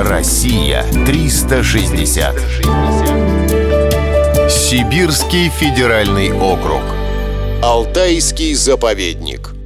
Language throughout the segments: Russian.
Россия 360. Сибирский федеральный округ. Алтайский заповедник.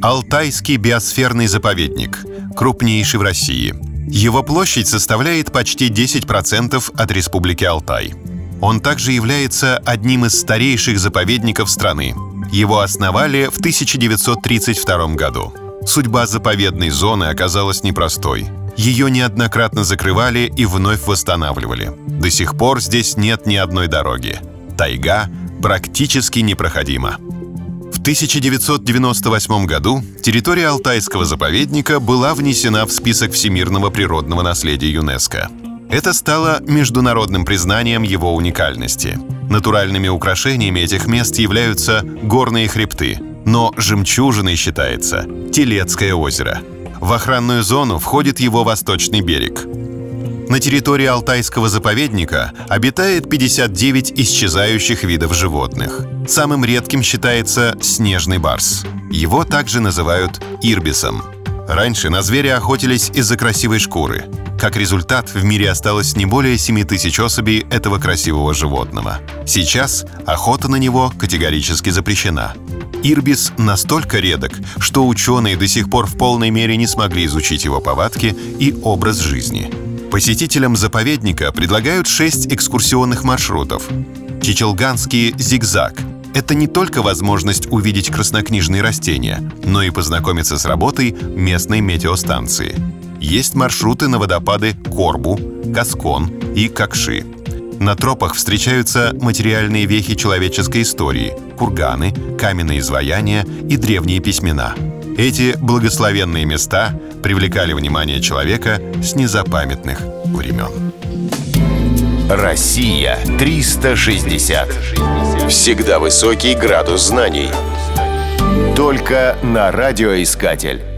Алтайский биосферный заповедник. Крупнейший в России. Его площадь составляет почти 10% от Республики Алтай. Он также является одним из старейших заповедников страны. Его основали в 1932 году. Судьба заповедной зоны оказалась непростой. Ее неоднократно закрывали и вновь восстанавливали. До сих пор здесь нет ни одной дороги. Тайга практически непроходима. В 1998 году территория Алтайского заповедника была внесена в список всемирного природного наследия ЮНЕСКо. Это стало международным признанием его уникальности. Натуральными украшениями этих мест являются горные хребты, но жемчужиной считается Телецкое озеро. В охранную зону входит его восточный берег. На территории Алтайского заповедника обитает 59 исчезающих видов животных. Самым редким считается снежный барс. Его также называют ирбисом. Раньше на зверя охотились из-за красивой шкуры. Как результат, в мире осталось не более 7 тысяч особей этого красивого животного. Сейчас охота на него категорически запрещена. Ирбис настолько редок, что ученые до сих пор в полной мере не смогли изучить его повадки и образ жизни. Посетителям заповедника предлагают шесть экскурсионных маршрутов. Чичелганский зигзаг – это не только возможность увидеть краснокнижные растения, но и познакомиться с работой местной метеостанции – есть маршруты на водопады Корбу, Каскон и Какши. На тропах встречаются материальные вехи человеческой истории, курганы, каменные изваяния и древние письмена. Эти благословенные места привлекали внимание человека с незапамятных времен. Россия 360. Всегда высокий градус знаний. Только на радиоискатель.